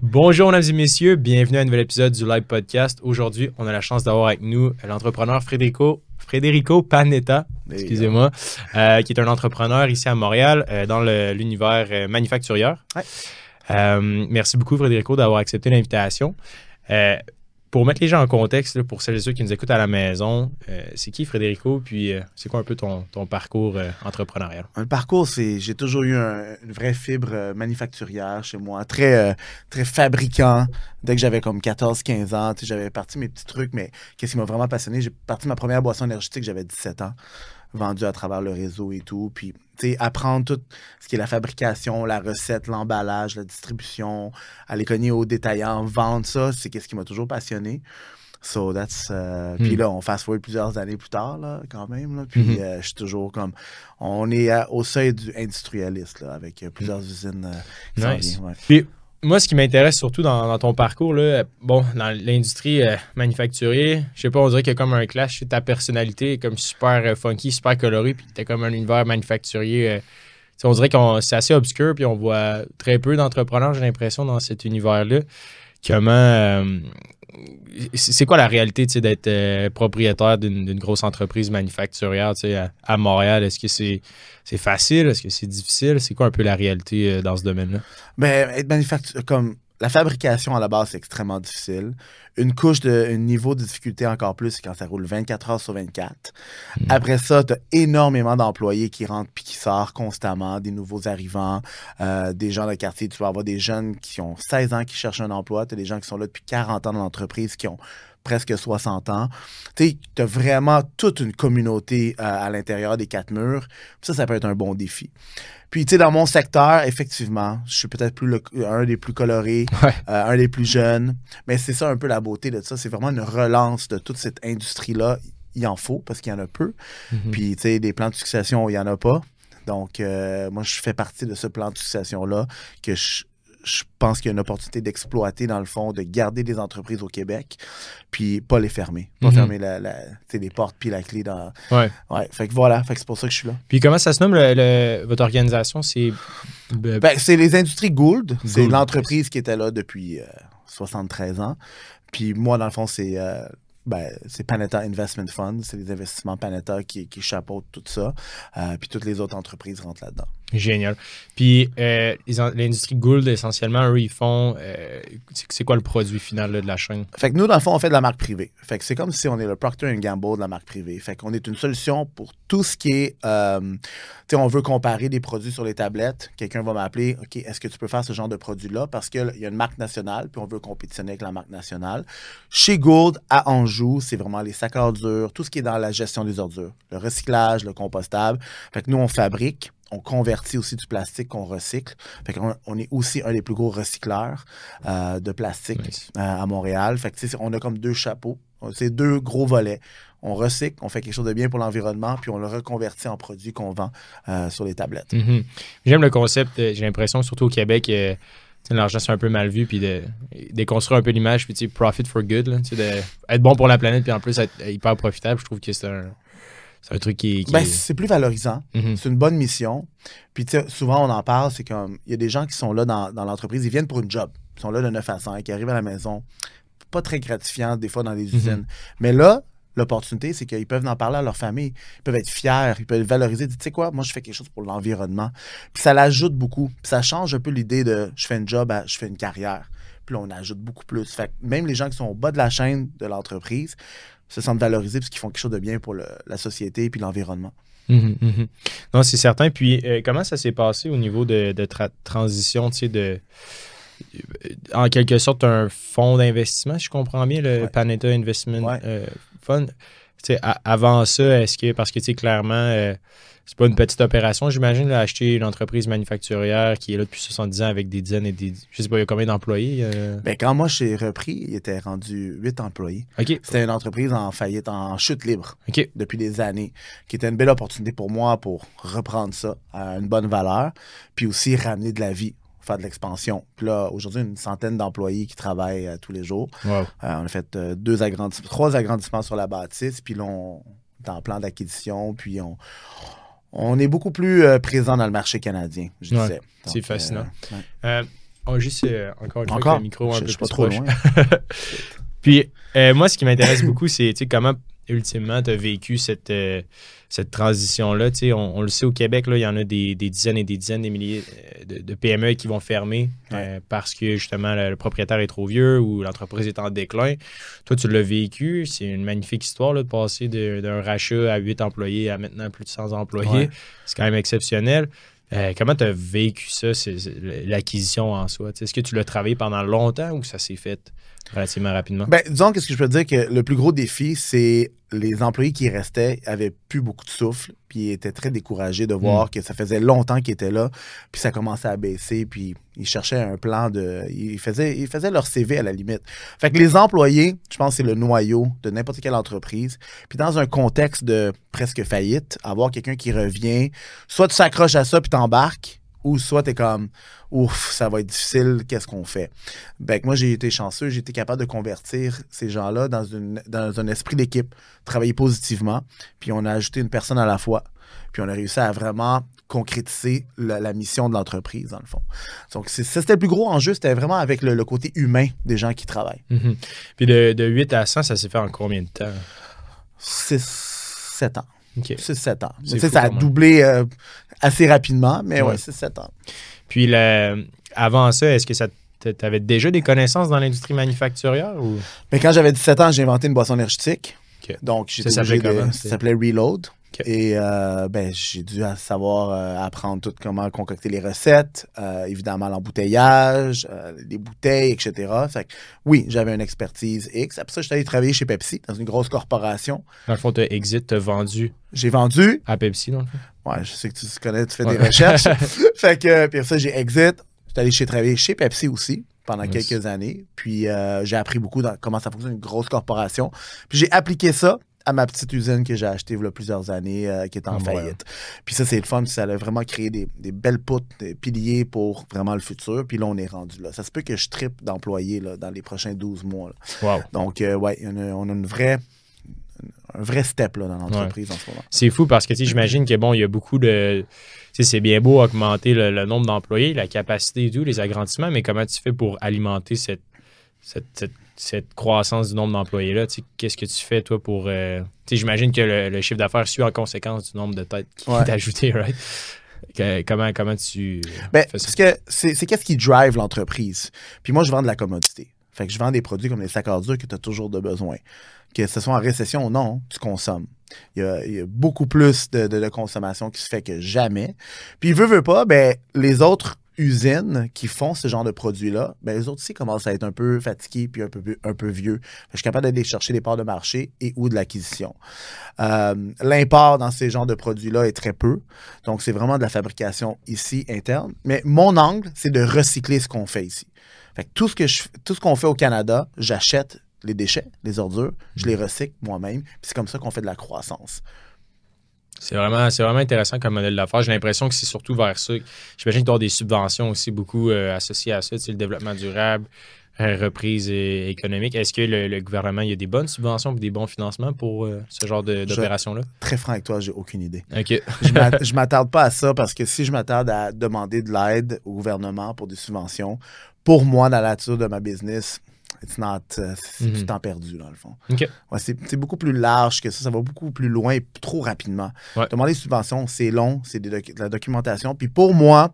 Bonjour, mesdames et messieurs. Bienvenue à un nouvel épisode du Live Podcast. Aujourd'hui, on a la chance d'avoir avec nous l'entrepreneur Frédérico, Frédérico Panetta, excusez-moi, euh, qui est un entrepreneur ici à Montréal euh, dans l'univers euh, manufacturier. Ouais. Merci beaucoup, Frédérico, d'avoir accepté l'invitation. Pour mettre les gens en contexte, pour celles et ceux qui nous écoutent à la maison, euh, c'est qui Frédérico? Puis euh, c'est quoi un peu ton, parcours euh, entrepreneurial? Le parcours, c'est j'ai toujours eu un- une vraie fibre manufacturière chez moi, très, très fabricant. Dès que j'avais comme 14-15 ans, j'avais parti mes petits trucs, mais qu'est-ce qui m'a vraiment passionné? J'ai parti ma première boisson énergétique, j'avais 17 ans, vendue à travers le réseau et tout. Puis, tu sais, apprendre tout ce qui est la fabrication, la recette, l'emballage, la distribution, aller cogner aux détaillants, vendre ça, c'est qu'est-ce qui m'a toujours passionné. So that's. euh, Puis Hmm. là, on fast forward plusieurs années plus tard, là, quand même. Là, puis Mhm. euh, je suis toujours comme. On est à- au seuil du industrialiste, là, avec euh, plusieurs usines. qui s'en Nice. ouais. Puis, moi, ce qui m'intéresse surtout dans, ton parcours, là, euh, bon, dans l'industrie euh, manufacturière, je sais pas, on dirait qu'il y a comme un clash. Ta personnalité est comme super euh, funky, super colorée, puis t'as comme un univers manufacturier. euh, on dirait que c'est assez obscur, puis on voit très peu d'entrepreneurs, j'ai l'impression, dans cet univers-là. Comment. C'est quoi la réalité d'être euh, propriétaire d'une grosse entreprise manufacturière à, Montréal? Est-ce que c'est c'est facile? Est-ce que c'est difficile? C'est quoi un peu la réalité euh, dans ce domaine-là? Ben, être manufacturier, comme la fabrication à la base, c'est extrêmement difficile. Une couche de un niveau de difficulté encore plus, c'est quand ça roule 24 heures sur 24. Mm. Après ça, tu as énormément d'employés qui rentrent puis qui sortent constamment, des nouveaux arrivants, euh, des gens de quartier. Tu vas avoir des jeunes qui ont 16 ans qui cherchent un emploi, tu as des gens qui sont là depuis 40 ans dans l'entreprise qui ont presque 60 ans. Tu as vraiment toute une communauté euh, à l'intérieur des quatre murs. Ça, ça peut être un bon défi. Puis, tu sais, dans mon secteur, effectivement, je suis peut-être plus le- un des plus colorés, Ouais. euh, un des plus jeunes. Mais c'est ça un peu la beauté de ça. C'est vraiment une relance de toute cette industrie-là. Il en faut parce qu'il y en a peu. Mhm. Puis, tu sais, des plans de succession, il n'y en a pas. Donc, euh, moi, je fais partie de ce plan de succession-là que je, je pense qu'il y a une opportunité d'exploiter, dans le fond, de garder des entreprises au Québec, puis pas les fermer. Pas Mhm. fermer la, la- les portes puis la clé dans. Ouais. Ouais, fait que voilà, fait que c'est pour ça que je suis là. Puis comment ça se nomme, le- le- votre organisation? C'est... euh, Ben, c'est les industries Gould. C'est Gould. l'entreprise qui était là depuis euh, 73 ans. Puis moi, dans le fond, c'est euh, ben, c'est Panetta Investment Fund. C'est les investissements Panetta qui, qui chapeautent tout ça. Euh, puis toutes les autres entreprises rentrent là-dedans. Génial. Puis euh, l'industrie Gould, essentiellement, eux, ils font... euh, c'est c'est quoi le produit final là, de la chaîne? Fait que nous, dans le fond, on fait de la marque privée. Fait que c'est comme si on est le Procter Gamble de la marque privée. Fait qu'on est une solution pour tout ce qui est... euh, tu sais, on veut comparer des produits sur les tablettes. Quelqu'un va m'appeler, OK, est-ce que tu peux faire ce genre de produit-là? Parce qu'il y a une marque nationale, puis on veut compétitionner avec la marque nationale. Chez Gould, à Anjou, c'est vraiment les sacs à ordures, tout ce qui est dans la gestion des ordures. Le recyclage, le compostable. Fait que nous, on fabrique. On convertit aussi du plastique qu'on recycle. Fait qu'on on est aussi un des plus gros recycleurs euh, de plastique Nice. euh, à Montréal. Fait que, on a comme deux chapeaux. C'est deux gros volets. On recycle, on fait quelque chose de bien pour l'environnement, puis on le reconvertit en produit qu'on vend euh, sur les tablettes. Mhm. J'aime le concept. J'ai l'impression, surtout au Québec, l'argent, c'est un peu mal vu, puis de déconstruire un peu l'image, puis tu sais, profit for good, là, tu sais, de être bon pour la planète, puis en plus être hyper profitable. Je trouve que c'est un, c'est un truc qui, qui Ben, est- c'est plus valorisant. Mhm. C'est une bonne mission. Puis tu sais, souvent, on en parle, c'est comme, il y a des gens qui sont là dans, dans l'entreprise, ils viennent pour une job. Ils sont là de 9 à 5, qui arrivent à la maison. Pas très gratifiant, des fois, dans les usines. Mais là, l'opportunité, c'est qu'ils peuvent en parler à leur famille. Ils peuvent être fiers, ils peuvent valoriser. Tu sais quoi, moi, je fais quelque chose pour l'environnement. Puis ça l'ajoute beaucoup. Puis ça change un peu l'idée de je fais une job à je fais une carrière. Puis là, on ajoute beaucoup plus. Fait que même les gens qui sont au bas de la chaîne de l'entreprise se sentent valorisés parce qu'ils font quelque chose de bien pour le- la société puis l'environnement. Mhm, mhm. Non, c'est certain. Puis, euh, comment ça s'est passé au niveau de, de tra- transition, tu sais, de. En quelque sorte, un fonds d'investissement, je comprends bien, le Ouais. Panetta Investment Ouais. euh, Avant ça, est-ce que, parce que, clairement, euh, c'est pas une petite opération, j'imagine, acheter une entreprise manufacturière qui est là depuis 70 ans avec des dizaines et des. Je sais pas, il y a combien d'employés euh? Ben, quand moi, j'ai repris, il était rendu 8 employés. C'était une entreprise en faillite, en chute libre depuis des années, qui était une belle opportunité pour moi pour reprendre ça à une bonne valeur, puis aussi ramener de la vie, faire de l'expansion. Puis là, aujourd'hui, une centaine d'employés qui travaillent euh, tous les jours. Wow. Euh, on a fait euh, deux agrandissements, trois agrandissements sur la bâtisse, puis là, on est en plan d'acquisition, puis on, on est beaucoup plus présent dans le marché canadien, je Ouais, disais. c'est fascinant. ouais. Oh, juste encore une fois, Encore? avec le micro un Je- peu je suis pas trop proche. loin. Puis, moi, ce qui m'intéresse beaucoup, c'est tu sais, comment, ultimement, tu as vécu cette, euh, cette transition-là. Tu sais, On, on le sait au Québec, là, il y en a des, des dizaines et des dizaines, des milliers euh, de, de PME qui vont fermer euh, parce que, justement, le, le propriétaire est trop vieux ou l'entreprise est en déclin. Toi, tu l'as vécu. C'est une magnifique histoire là, de passer d'un rachat à 8 employés à maintenant plus de 100 employés. Ouais. C'est quand même exceptionnel. Euh, comment tu as vécu ça, l'acquisition en soi? Est-ce que tu l'as travaillé pendant longtemps ou ça s'est fait relativement rapidement? Ben, disons que ce que je peux te dire que le plus gros défi, c'est les employés qui restaient avaient plus beaucoup de souffle, puis ils étaient très découragés de voir que ça faisait longtemps qu'ils étaient là, puis ça commençait à baisser, puis ils cherchaient un plan de. Ils faisaient, ils faisaient leur CV à la limite. Fait que les employés, je pense que c'est le noyau de n'importe quelle entreprise. Puis dans un contexte de presque faillite, avoir quelqu'un qui revient, soit tu s'accroches à ça puis t'embarques, ou soit t'es comme ouf, ça va être difficile, qu'est-ce qu'on fait? Ben, moi, j'ai été chanceux, j'ai été capable de convertir ces gens-là dans, une, dans un esprit d'équipe, travailler positivement, puis on a ajouté une personne à la fois, puis on a réussi à vraiment concrétiser la, la mission de l'entreprise, dans le fond. Donc, c'était le plus gros enjeu, c'était vraiment avec le, le côté humain des gens qui travaillent. Mhm. Puis de, de 8 à 100, ça s'est fait en combien de temps? 6, 7 ans. OK. 6-7 ans. C'est Tu sais, fou ça a doublé euh, assez rapidement, mais ouais, Ouais. 6-7 ans. Puis le- avant ça, est-ce que ça tu avais déjà des connaissances dans l'industrie manufacturière ou? Mais quand j'avais 17 ans, j'ai inventé une boisson énergétique. Donc, j'étais obligé de- Ça s'appelait Reload. Et euh, ben, j'ai dû savoir euh, apprendre tout comment concocter les recettes, euh, évidemment l'embouteillage, les bouteilles, etc. Fait que, oui, j'avais une expertise X. Après ça, je suis allé travailler chez Pepsi, dans une grosse corporation. dans le fond, tu Exit t'a vendu J'ai vendu. à Pepsi, dans le fond? Ouais, je sais que tu connais, tu fais Ouais. des recherches. fait que, puis après ça, j'ai Exit. J'étais allé chez, travailler chez Pepsi aussi pendant quelques années. Puis j'ai appris beaucoup dans comment ça fonctionne une grosse corporation. Puis j'ai appliqué ça à ma petite usine que j'ai achetée il y a plusieurs années, euh, qui est en Ah, ouais. faillite. Puis ça, c'est le fun. Ça a vraiment créé des, des belles poutres, des piliers pour vraiment le futur. Puis là, on est rendu là. Ça se peut que je trippe d'employés dans les prochains 12 mois. Wow. Donc, euh, ouais, on a, on a une vraie, un vrai step là, dans l'entreprise en ce moment. C'est fou parce que j'imagine que bon, il y a beaucoup de. C'est bien beau augmenter le, le nombre d'employés, la capacité et tout, les agrandissements, mais comment tu fais pour alimenter cette, cette, cette- cette croissance du nombre d'employés-là? Qu'est-ce que tu fais, toi, pour. euh, j'imagine que le, le chiffre d'affaires suit en conséquence du nombre de têtes qui Ouais. est ajouté, right? Que- comment, comment tu Ben, fais ça? parce que c'est qu'est-ce qui drive l'entreprise? Puis moi, je vends de la commodité. Fait que je vends des produits comme les sacs à dur que tu as toujours de besoin. Que ce soit en récession ou non, tu consommes. Il y a, il y a beaucoup plus de, de- de consommation qui se fait que jamais. Puis, veut, veut pas, ben, les autres usines qui font ce genre de produits-là, ben, les autres aussi commencent à être un peu fatigués puis un peu, un peu vieux. Je suis capable d'aller chercher des parts de marché et ou de l'acquisition. Euh, L'import dans ces genres de produits-là est très peu. Donc, c'est vraiment de la fabrication ici interne. Mais mon angle, c'est de recycler ce qu'on fait ici. Fait que tout ce que je, tout ce qu'on fait au Canada, j'achète les déchets, les ordures, je les recycle moi-même. Puis c'est comme ça qu'on fait de la croissance. C'est vraiment, c'est vraiment intéressant comme modèle d'affaires. J'ai l'impression que c'est surtout vers ça. J'imagine que tu as des subventions aussi beaucoup euh, associées à ça, le développement durable, euh, reprise euh, économique. Est-ce que le, le gouvernement, il y a des bonnes subventions et des bons financements pour euh, ce genre d'opération-là? Très franc avec toi, j'ai aucune idée. OK. Je m'attarde pas à ça parce que si je m'attarde à demander de l'aide au gouvernement pour des subventions, pour moi, dans la nature de ma business, it's not, euh, c'est Mhm. du temps perdu, dans le fond. Ouais, c'est beaucoup plus large que ça. Ça va beaucoup plus loin et trop rapidement. Ouais. Demander des subventions, c'est long, c'est de la documentation. Puis pour moi,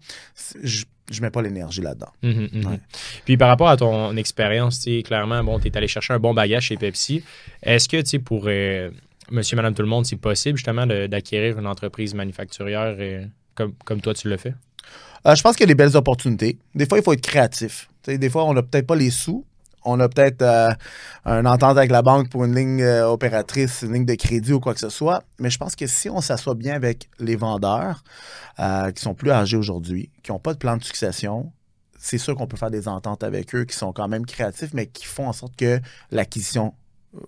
je je mets pas l'énergie là-dedans. Mhm, mhm. Ouais. Puis par rapport à ton expérience, clairement, bon, tu es allé chercher un bon bagage chez Pepsi. Est-ce que, tu pour euh, monsieur, madame, tout le monde, c'est possible justement d'acquérir une entreprise manufacturière euh, comme, comme toi, tu l'as fait? Euh, je pense qu'il y a des belles opportunités. Des fois, il faut être créatif. Des fois, on n'a peut-être pas les sous. On a peut-être euh, une entente avec la banque pour une ligne euh, opératrice, une ligne de crédit ou quoi que ce soit. Mais je pense que si on s'assoit bien avec les vendeurs euh, qui sont plus âgés aujourd'hui, qui n'ont pas de plan de succession, c'est sûr qu'on peut faire des ententes avec eux qui sont quand même créatifs, mais qui font en sorte que l'acquisition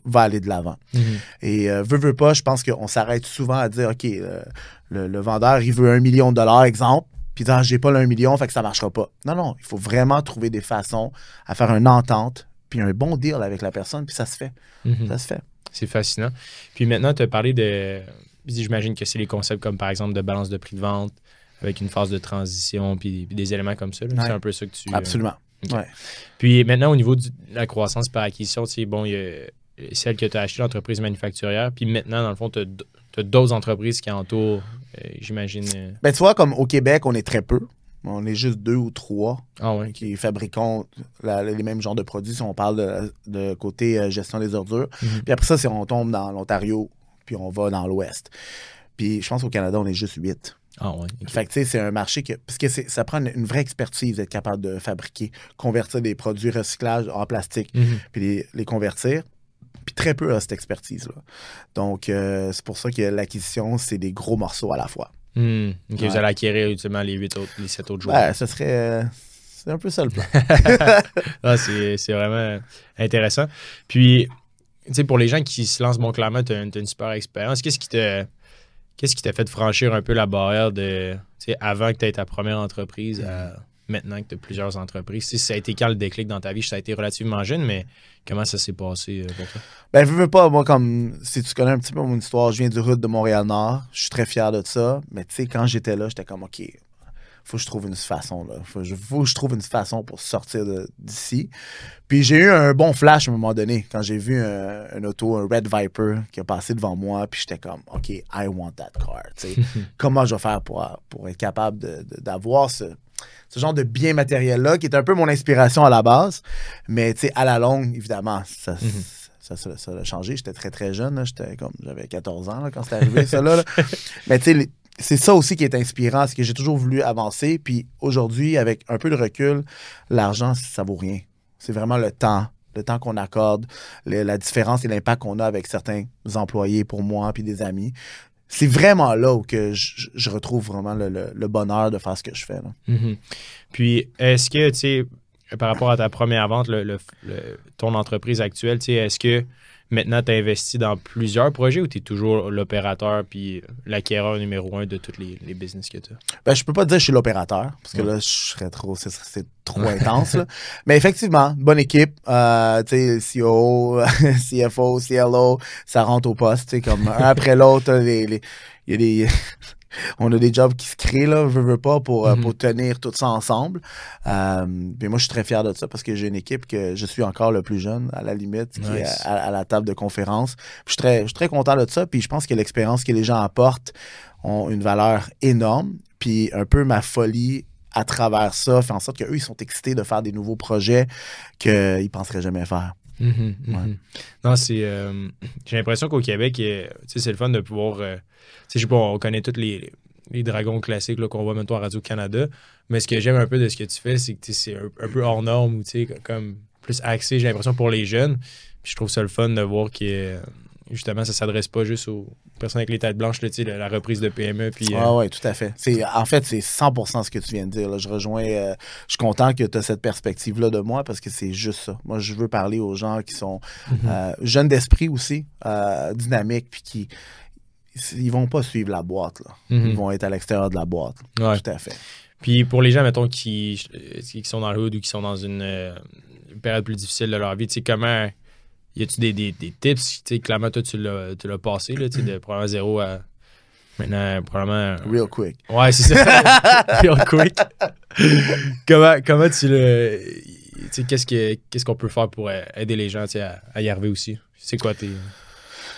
va aller de l'avant. Et euh, veut, veut pas, je pense qu'on s'arrête souvent à dire, OK, euh, le, le vendeur, il veut un million de dollars, exemple, puis dit, ah, j'ai pas un million, fait que ça marchera pas. Non, non, il faut vraiment trouver des façons à faire une entente, puis un bon deal avec la personne, puis ça se fait. Mhm. Ça se fait. C'est fascinant. Puis maintenant, tu as parlé de. J'imagine que c'est les concepts comme par exemple de balance de prix de vente, avec une phase de transition, puis, puis des éléments comme ça. Ouais. C'est un peu ça que tu. euh, Absolument. Ouais. Puis maintenant, au niveau de la croissance par acquisition, tu sais, bon, il y a celle que tu as achetée, l'entreprise manufacturière, puis maintenant, dans le fond, tu as, d'autres entreprises qui entourent, euh, j'imagine. euh, Ben, tu vois, comme au Québec, on est très peu. On est juste deux ou trois Ah ouais. qui fabriquons la- les mêmes genres de produits si on parle de, de côté euh, gestion des ordures. Mhm. Puis après ça, c'est on tombe dans l'Ontario, puis on va dans l'Ouest. Puis je pense qu'au Canada, on est juste huit. Ah ouais. Fait que, tu sais, c'est un marché que. Parce que ça prend une, une vraie expertise d'être capable de fabriquer, convertir des produits recyclage en plastique, Mhm. puis les, les convertir. Puis très peu à cette expertise-là. Donc, euh, c'est pour ça que l'acquisition, c'est des gros morceaux à la fois. Hmm. Ouais. Vous allez acquérir ultimement les huit autres, les sept autres jours. Ouais, ce serait. euh, c'est un peu ça le plan. Ah, c'est vraiment intéressant. Puis, tu sais, pour les gens qui se lancent, bon, clairement, tu as, une super expérience. Qu'est-ce qui t'a qu'est-ce qui t'a fait franchir un peu la barrière de, tu sais, avant que tu aies ta première entreprise à maintenant que tu as plusieurs entreprises? Sais, ça a été quand le déclic dans ta vie? Ça a été relativement jeune, mais comment ça s'est passé euh, pour toi? Ben, je veux pas, moi, comme si tu connais un petit peu mon histoire, je viens du route de Montréal-Nord. Je suis très fier de ça. Mais tu sais, quand j'étais là, j'étais comme, OK, faut que je trouve une façon, là. Faut, que je- faut que je trouve une façon pour sortir d'ici. Puis j'ai eu un bon flash à un moment donné, quand j'ai vu un, un auto, un Red Viper, qui a passé devant moi. Puis j'étais comme, OK, I want that car. Comment je vais faire pour, pour être capable d'avoir ce, ce genre de bien matériel-là, qui est un peu mon inspiration à la base. Mais tu sais, à la longue, évidemment, ça, Mhm. ça, ça, ça a changé. J'étais très, très jeune. J'étais comme, j'avais 14 ans là, quand c'est arrivé, ça. Là, là. Mais tu sais, les- c'est ça aussi qui est inspirant, c'est que j'ai toujours voulu avancer. Puis aujourd'hui, avec un peu de recul, l'argent, ça vaut rien. C'est vraiment le temps, le temps qu'on accorde, le- la différence et l'impact qu'on a avec certains employés pour moi puis des amis. C'est vraiment là où que je, retrouve vraiment le, bonheur de faire ce que je fais. Mhm. Puis, est-ce que, tu sais, par rapport à ta première vente, le, le- le- ton entreprise actuelle, est-ce que maintenant tu as investi dans plusieurs projets ou tu es toujours l'opérateur puis l'acquéreur numéro un de tous les, les business que tu as? Ben, je peux pas dire que je suis l'opérateur, parce que Ouais. là, je serais trop, c'est, trop intense. là. Mais effectivement, bonne équipe. Euh, tu sais, CEO, CFO, CLO, ça rentre au poste, tu sais, comme un après l'autre. les- les- Il y a des. On a des jobs qui se créent, là, je veux pas, pour, euh, Mhm. pour tenir tout ça ensemble. Euh, puis moi, je suis très fier de ça parce que j'ai une équipe que je suis encore le plus jeune, à la limite, qui est à, à la table de conférence. Puis je suis très, je suis très content de ça. Puis je pense que l'expérience que les gens apportent ont une valeur énorme. Puis un peu ma folie à travers ça fait en sorte qu'eux, ils sont excités de faire des nouveaux projets qu'ils ne penseraient jamais faire. Mhm, mhm. Ouais. Non, c'est. euh, J'ai l'impression qu'au Québec, c'est le fun de pouvoir. euh, je sais pas, on connaît tous les, les dragons classiques qu'on voit maintenant à Radio-Canada. Mais ce que j'aime un peu de ce que tu fais, c'est que c'est un, un peu hors norme ou comme plus axé, j'ai l'impression, pour les jeunes. Puis je trouve ça le fun de voir que justement, ça s'adresse pas juste aux personnes avec les têtes blanches, là, la, la reprise de PME. Puis, euh, Ah ouais, tout à fait. C'est, en fait, c'est 100% ce que tu viens de dire. là. Je rejoins, euh, je suis content que tu as cette perspective-là de moi parce que c'est juste ça. Moi, je veux parler aux gens qui sont mhm. euh, jeunes d'esprit aussi, euh, dynamiques, puis qui ils vont pas suivre la boîte. Là. Mhm. Ils vont être à l'extérieur de la boîte. Ouais. Tout à fait. Puis pour les gens, mettons, qui, qui sont dans le hood ou qui sont dans une, une période plus difficile de leur vie, tu sais, comment. Y a-tu des, des, des tips? Tu sais, clairement, toi, tu l'as tu l'as passé, là, de probablement zéro à. Maintenant, probablement. Real quick. Ouais, c'est ça. Real quick. comment, comment tu le. Tu sais, qu'est-ce que- qu'est-ce qu'on peut faire pour euh, aider les gens à, à y arriver aussi? C'est quoi tes.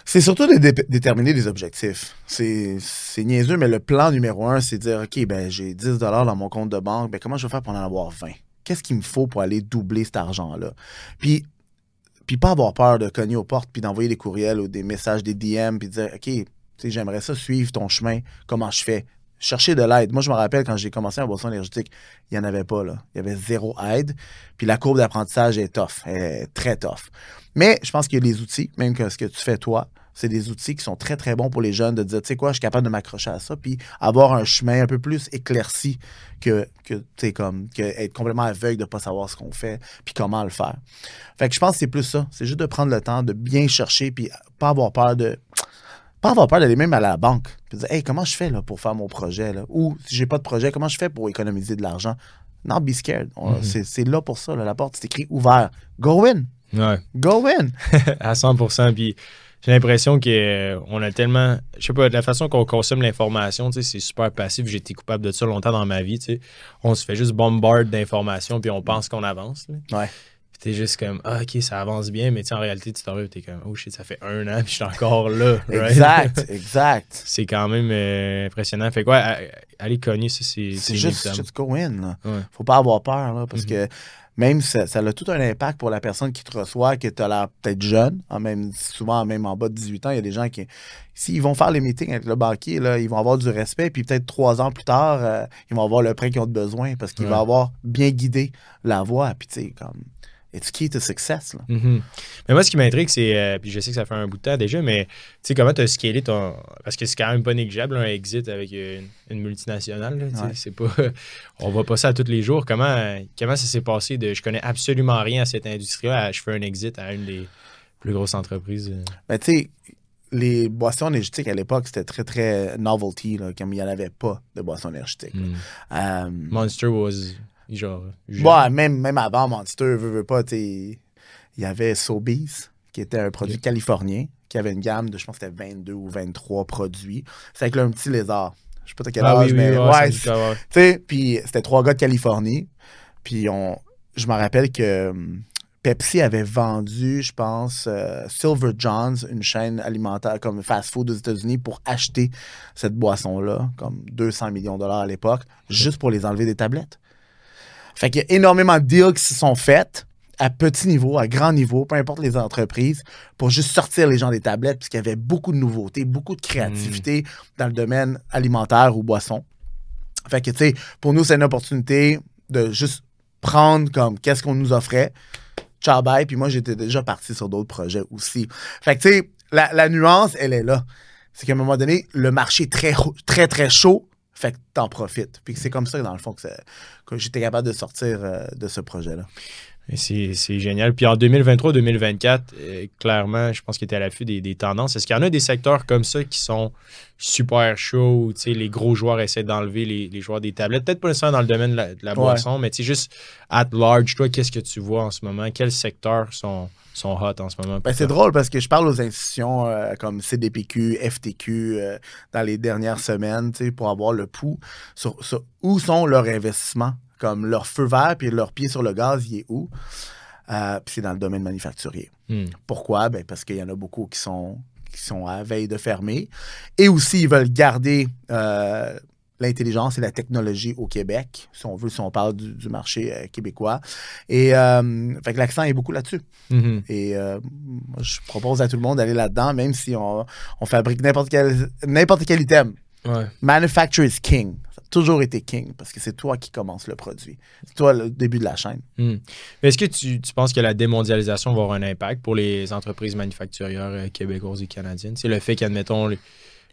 C'est surtout de dé- déterminer des objectifs. C'est c'est niaiseux, mais le plan numéro un, c'est de dire, OK, ben, j'ai 10 dans mon compte de banque, ben, comment je vais faire pour en avoir 20? Qu'est-ce qu'il me faut pour aller doubler cet argent-là? Puis, puis pas avoir peur de cogner aux portes, puis d'envoyer des courriels ou des messages, des DM, puis de dire, OK, j'aimerais ça suivre ton chemin, comment je fais? Chercher de l'aide. Moi, je me rappelle quand j'ai commencé en boisson énergétique, il n'y en avait pas, là. Il y avait zéro aide. Puis la courbe d'apprentissage est tough, est très tough. Mais je pense qu'il y a des outils, même que ce que tu fais toi, c'est des outils qui sont très, très bons pour les jeunes de dire, tu sais quoi, je suis capable de m'accrocher à ça, puis avoir un chemin un peu plus éclairci que, que tu sais, comme, que être complètement aveugle de pas savoir ce qu'on fait, puis comment le faire. Fait que je pense que c'est plus ça. C'est juste de prendre le temps de bien chercher, puis pas avoir peur de. Pas avoir peur d'aller même à la banque. Puis dire, hey, comment je fais là, pour faire mon projet? Là? Ou si j'ai pas de projet, comment je fais pour économiser de l'argent? Non, be scared. Mhm. c'est, là pour ça. là. La porte, c'est écrit ouvert. Go in. Ouais. Go in. à 100%. Puis, j'ai l'impression qu'on a tellement. Je sais pas, de la façon qu'on consomme l'information, c'est super passif. J'ai été coupable de ça longtemps dans ma vie. On se fait juste bombarder d'informations, puis on pense qu'on avance. là. Ouais. Puis t'es juste comme, ah, ok, ça avance bien, mais en réalité, tu t'arrives, t'es comme, oh shit, ça fait un an, puis je suis encore là. Exact, exact. C'est quand même euh, impressionnant. Fait quoi, aller cogner, ça, c'est. C'est juste, just go in. Là. Ouais. Faut pas avoir peur, là, parce Mhm. que même ça, ça a tout un impact pour la personne qui te reçoit, que tu as l'air peut-être jeune, en même, souvent même en bas de 18 ans, il y a des gens qui, s'ils vont faire les meetings avec le banquier, là, ils vont avoir du respect, puis peut-être trois ans plus tard, euh, ils vont avoir le prêt qu'ils ont besoin, parce qu'il Ouais. va avoir bien guidé la voie, puis tu sais, comme, it's key to success, là. Mhm. Mais moi, ce qui m'intrigue, c'est, euh, puis je sais que ça fait un bout de temps déjà, mais tu sais, comment tu as scalé ton. Parce que c'est quand même pas négligeable, un exit avec une, une multinationale. là, Ouais. C'est pas. On voit pas ça tous les jours. Comment, comment ça s'est passé de je connais absolument rien à cette industrie-là je fais un exit à une des plus grosses entreprises? euh? Mais tu sais, les boissons énergétiques à l'époque, c'était très, très novelty, là, comme il n'y en avait pas de boissons énergétiques. Hmm. Euh, Monster was. Genre. Ouais, même, même avant Monster, veut, veut pas, il y avait Sobeys, qui était un produit californien, qui avait une gamme de, je pense que c'était 22 ou 23 produits. C'est avec là, un petit lézard. Je sais pas quel Ah âge, oui, oui, mais ouais, que- ouais. tu sais, puis c'était trois gars de Californie. Puis on, je me rappelle que hum, Pepsi avait vendu, je pense, euh, Silver John's, une chaîne alimentaire comme fast-food aux États-Unis, pour acheter cette boisson-là, comme 200 millions de dollars à l'époque, juste pour les enlever des tablettes. Fait qu'il y a énormément de deals qui se sont faits à petit niveau, à grand niveau, peu importe les entreprises, pour juste sortir les gens des tablettes, puisqu'il y avait beaucoup de nouveautés, beaucoup de créativité dans le domaine alimentaire ou boisson. Fait que, tu sais, pour nous, c'est une opportunité de juste prendre comme qu'est-ce qu'on nous offrait. Ciao, bye. Puis moi, j'étais déjà parti sur d'autres projets aussi. Fait que, tu sais, la, la nuance, elle est là. C'est qu'à un moment donné, le marché est très, très, très chaud. Fait que t'en profites. Puis c'est comme ça, dans le fond, que, j'étais capable de sortir euh, de ce projet-là. Et C'est génial. Puis en 2023-2024, euh, clairement, je pense qu'il était à l'affût des, des tendances. Est-ce qu'il y en a des secteurs comme ça qui sont super chauds, où, les gros joueurs essaient d'enlever les, les joueurs des tablettes? Peut-être pas nécessairement dans le domaine de la, de la Ouais. boisson, mais juste at large, toi, qu'est-ce que tu vois en ce moment? Quels secteurs sont, sont hot en ce moment? Ben, c'est drôle parce que je parle aux institutions euh, comme CDPQ, FTQ euh, dans les dernières semaines pour avoir le pouls sur, sur où sont leurs investissements, comme leur feu vert puis leur pied sur le gaz, il est où? Euh, puis c'est dans le domaine manufacturier. Hmm. Pourquoi? Ben, parce qu'il y en a beaucoup qui sont, qui sont à veille de fermer. Et aussi, ils veulent garder l'intelligence et la technologie au Québec, si on veut, si on parle du, du marché euh, québécois. Et euh, fait que l'accent est beaucoup là-dessus. Mhm. Et euh, moi, je propose à tout le monde d'aller là-dedans, même si on, on fabrique n'importe quel, quel item. Ouais. Manufacture is king. Ça a toujours été king parce que c'est toi qui commence le produit. C'est toi le début de la chaîne. Mais Est-ce que tu, tu penses que la démondialisation va avoir un impact pour les entreprises manufacturières québécoises et canadiennes? C'est le fait qu'admettons, les,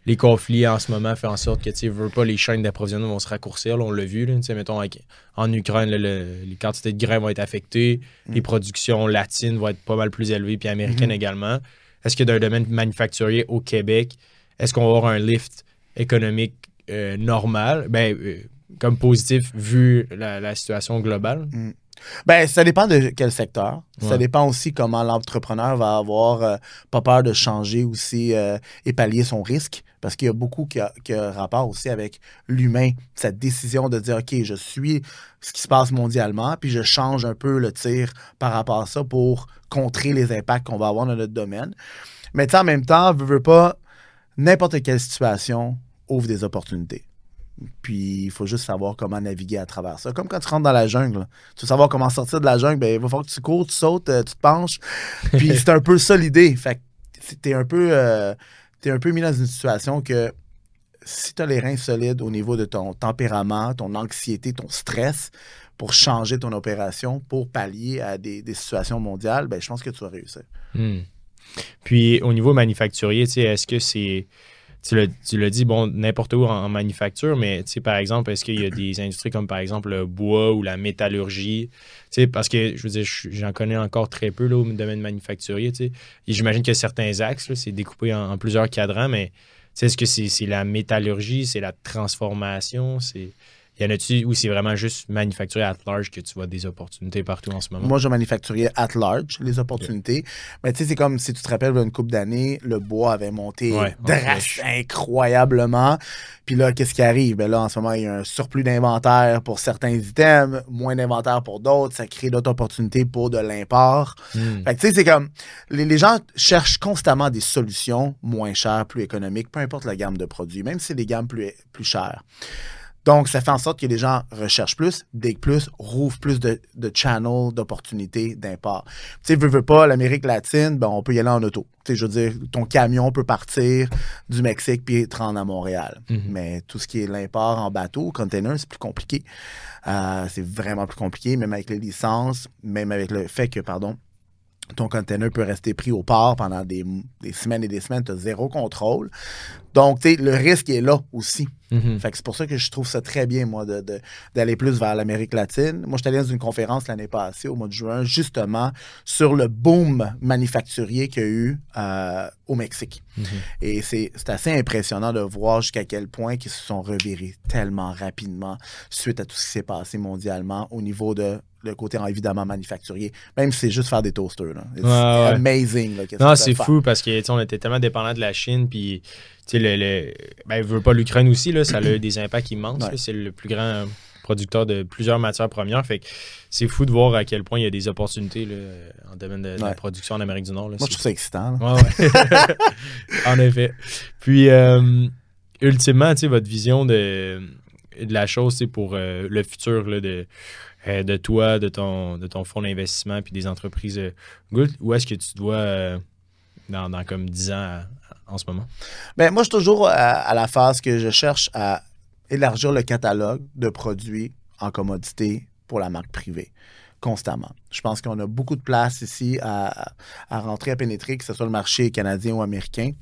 les conflits en ce moment font en sorte que tu veux pas les chaînes d'approvisionnement vont se raccourcir. là, on l'a vu. Là, mettons, avec- en Ukraine, là, le- les quantités de grains vont être affectées. Les productions latines vont être pas mal plus élevées, puis américaines également. Est-ce que dans le domaine manufacturier au Québec, est-ce qu'on va avoir un lift économique euh, normal, ben, euh, comme positif vu la, la situation globale? Ben, ça dépend de quel secteur. Ça dépend aussi comment l'entrepreneur va avoir euh, pas peur de changer aussi euh, et pallier son risque. Parce qu'il y a beaucoup qui a, qui a rapport aussi avec l'humain, cette décision de dire, OK, je suis ce qui se passe mondialement, puis je change un peu le tir par rapport à ça pour contrer les impacts qu'on va avoir dans notre domaine. Mais tu sais, en même temps, veux, veux pas, n'importe quelle situation ouvre des opportunités. Puis il faut juste savoir comment naviguer à travers ça. Comme quand tu rentres dans la jungle. Tu veux savoir comment sortir de la jungle, ben, il va falloir que tu cours, tu sautes, euh, tu te penches. Puis c'est un peu ça l'idée. Fait que t'es un peu euh, t'es un peu mis dans une situation que si tu as les reins solides au niveau de ton tempérament, ton anxiété, ton stress, pour changer ton opération, pour pallier à des, situations mondiales, ben, je pense que tu vas réussir. Hmm. Puis au niveau manufacturier, tu est-ce que c'est. Tu l'as, dit, bon, n'importe où en, manufacture, mais par exemple, est-ce qu'il y a des industries comme par exemple le bois ou la métallurgie? Parce que je veux dire, je- j'en connais encore très peu là, au domaine manufacturier. Tu sais. Et j'imagine que certains axes, c'est découpé en, plusieurs cadrans, mais est-ce que c'est, c'est la métallurgie, c'est la transformation? C'est... Y en a-tu où c'est vraiment juste manufacturier at large que tu vois des opportunités partout en ce moment? Moi, je manufacturier at large les opportunités. Mais tu sais, c'est comme si tu te rappelles, il y a une couple d'années, le bois avait monté Ouais, incroyablement. Puis là, qu'est-ce qui arrive? Ben là, en ce moment, il y a un surplus d'inventaire pour certains items, moins d'inventaire pour d'autres. Ça crée d'autres opportunités pour de l'import. Hmm. Fait que tu sais, c'est comme les, les gens cherchent constamment des solutions moins chères, plus économiques, peu importe la gamme de produits, même si c'est des gammes plus, plus chères. Donc, ça fait en sorte que les gens recherchent plus, dig plus, rouvrent plus de, de channels, d'opportunités d'import. Tu sais, veux, veux pas, l'Amérique latine, ben, on peut y aller en auto. Tu sais, je veux dire, ton camion peut partir du Mexique puis te rendre à Montréal. Mhm. Mais tout ce qui est l'import en bateau, container, c'est plus compliqué. Euh, c'est vraiment plus compliqué, même avec les licences, même avec le fait que, pardon, ton container peut rester pris au port pendant des, des semaines et des semaines, tu as zéro contrôle. Donc, tu sais, le risque est là aussi. Mhm. Fait que c'est pour ça que je trouve ça très bien, moi, de- de- d'aller plus vers l'Amérique latine. Moi, j'étais allé dans une conférence l'année passée, au mois de juin, justement, sur le boom manufacturier qu'il y a eu euh, au Mexique. Mhm. Et c'est c'est assez impressionnant de voir jusqu'à quel point ils se sont revirés tellement rapidement suite à tout ce qui s'est passé mondialement au niveau de le côté évidemment manufacturier. Même si c'est juste faire des toasters. là. It's Ouais, ouais. amazing. là, Non, c'est fou parce que on était tellement dépendant de la Chine, puis sais, le, le- ben, veut pas l'Ukraine aussi, là, ça a eu des impacts immenses. Ouais. C'est le plus grand producteur de plusieurs matières premières. Fait que c'est fou de voir à quel point il y a des opportunités là, en domaine de, de la production en Amérique du Nord. là. Moi, je trouve ça excitant. là. Ouais, ouais. en effet. Puis, euh, ultimement, tu sais, votre vision de, de la chose, c'est pour euh, le futur là, de, euh, de toi, de ton, de ton fonds d'investissement, puis des entreprises. euh, où est-ce que tu dois, dans, dans comme 10 ans à- en ce moment? Ben, moi, je suis toujours à, à la phase que je cherche à élargir le catalogue de produits en commodité pour la marque privée constamment. Je pense qu'on a beaucoup de place ici à, à rentrer, à pénétrer, que ce soit le marché canadien ou américain.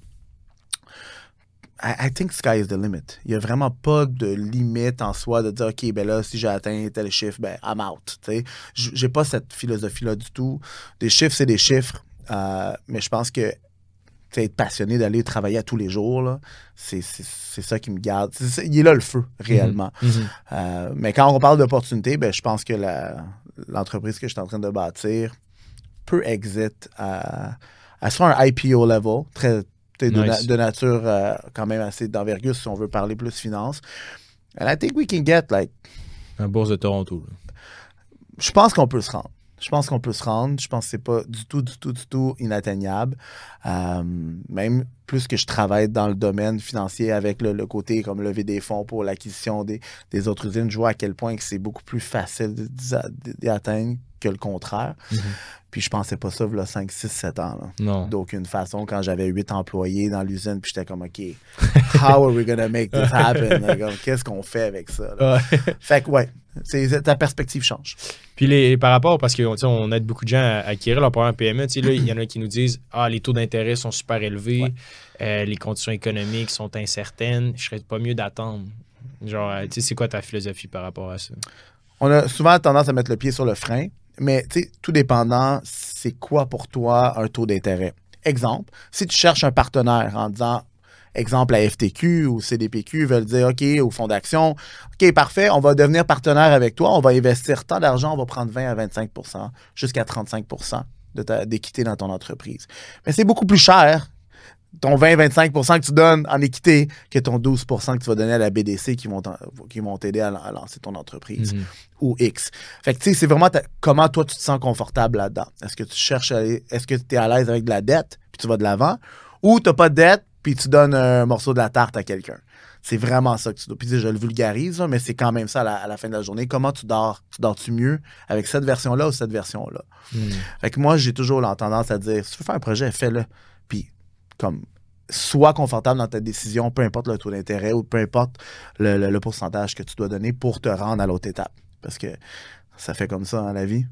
I, think sky is the limit. Il n'y a vraiment pas de limite en soi de dire, OK, ben là, si j'ai atteint tel chiffre, ben, I'm out. J'ai pas cette philosophie-là du tout. Des chiffres, c'est des chiffres. euh, mais je pense que être passionné d'aller travailler à tous les jours, c'est, ça qui me garde. Il est là le feu, réellement. Euh, mais quand on parle d'opportunité, ben, je pense que l'entreprise que je suis en train de bâtir peut exit à, à soit un IPO level, très, de, na- Nice. de nature euh, quand même assez d'envergure si on veut parler plus finance. And I think we can get like En bourse de Toronto. là. je pense qu'on peut se rendre. Je pense qu'on peut se rendre. Je pense que c'est pas du tout, du tout, du tout inatteignable. Euh, même plus que je travaille dans le domaine financier avec le, le côté comme lever des fonds pour l'acquisition des, des autres usines, je vois à quel point que c'est beaucoup plus facile d'y atteindre que le contraire. Mhm. Puis je pensais pas ça, là, 5, 6, 7 ans. là. Non. D'aucune façon, quand j'avais 8 employés dans l'usine, puis j'étais comme, OK, how are we gonna make this happen? Qu'est-ce qu'on fait avec ça? là? Ouais. Fait que, ouais, c'est- ta perspective change. Puis les, par rapport, parce qu'on on aide beaucoup de gens à acquérir leur première PME, il y en a qui nous disent Ah, les taux d'intérêt sont super élevés, Ouais. euh, les conditions économiques sont incertaines, je serais pas mieux d'attendre. Genre, euh, tu sais, c'est quoi ta philosophie par rapport à ça? On a souvent tendance à mettre le pied sur le frein, mais tout dépendant, c'est quoi pour toi un taux d'intérêt? Exemple, si tu cherches un partenaire en disant, exemple, la FTQ ou CDPQ veulent dire, OK, au fonds d'action, OK, parfait, on va devenir partenaire avec toi, on va investir tant d'argent, on va prendre 20 à 25% jusqu'à 35 de ta- d'équité dans ton entreprise. Mais c'est beaucoup plus cher ton 20-25% que tu donnes en équité que ton 12% que tu vas donner à la BDC qui vont t'en- qui vont t'aider à, à lancer ton entreprise Mhm. ou X. Fait que tu sais, c'est vraiment ta- comment toi tu te sens confortable là-dedans? Est-ce que tu cherches à aller- est-ce que tu es à l'aise avec de la dette puis tu vas de l'avant ou tu pas de dette puis tu donnes un morceau de la tarte à quelqu'un? C'est vraiment ça que tu dois. Puis je le vulgarise, là, mais c'est quand même ça à la, à la fin de la journée. Comment tu dors? Tu dors-tu mieux avec cette version-là ou cette version-là? Mhm. Fait que moi, j'ai toujours la tendance à dire, si tu veux faire un projet, fais-le. Puis, comme, sois confortable dans ta décision, peu importe le taux d'intérêt ou peu importe le, pourcentage que tu dois donner pour te rendre à l'autre étape. Parce que ça fait comme ça dans la vie.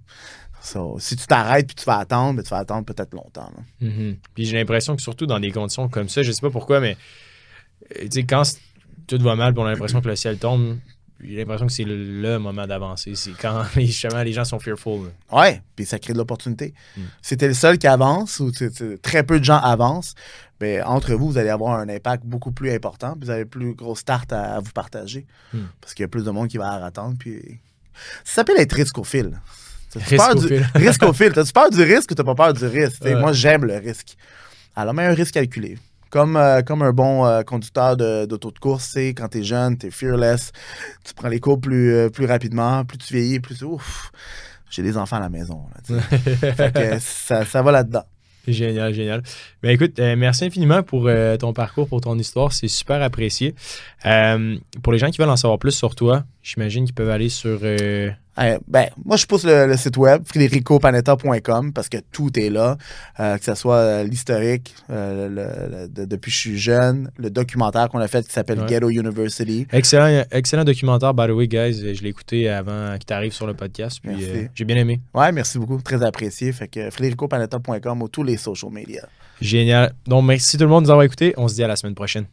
Si tu t'arrêtes puis tu vas attendre, ben, tu vas attendre peut-être longtemps. Mhm. Puis j'ai l'impression que surtout dans des conditions comme ça, je sais pas pourquoi, mais quand tout va mal, on a l'impression que le ciel tombe, j'ai l'impression que c'est le, moment d'avancer. C'est quand justement les gens sont fearful. là. Ouais, puis ça crée de l'opportunité. Mm. T'es le seul qui avance ou très peu de gens avancent, ben, entre vous, vous allez avoir un impact beaucoup plus important, puis vous avez plus gros start à, à vous partager. Mm. Parce qu'il y a plus de monde qui va attendre. Puis... Ça s'appelle être risque au fil. Risque peur au du- fil. risque au fil. T'as-tu peur du risque ou t'as pas peur du risque? Ouais. Moi, j'aime le risque. Alors, mais un risque calculé. Comme, euh, comme un bon euh, conducteur de- d'auto de, course, c'est quand t'es jeune, t'es fearless, tu prends les cours plus, euh, plus rapidement, plus tu vieillis, plus ouf. J'ai des enfants à la maison. là, tu fait que ça, ça va là-dedans. Génial, génial. Ben écoute, euh, merci infiniment pour euh, ton parcours, pour ton histoire. C'est super apprécié. Euh, pour les gens qui veulent en savoir plus sur toi, j'imagine qu'ils peuvent aller sur. Euh, ben, moi, je pousse le, le site web, fredericopanetta.com, parce que tout est là, euh, que ce soit euh, l'historique, le- le- de- depuis que je suis jeune, le documentaire qu'on a fait qui s'appelle Ouais. Ghetto University. Excellent, excellent documentaire, by the way, guys. Je l'ai écouté avant qu'il t'arrive sur le podcast. Puis j'ai bien aimé. Ouais, merci beaucoup, très apprécié. Fait que fredericopanetta.com ou tous les social media. Génial. Donc, merci tout le monde de nous avoir écoutés. On se dit à la semaine prochaine.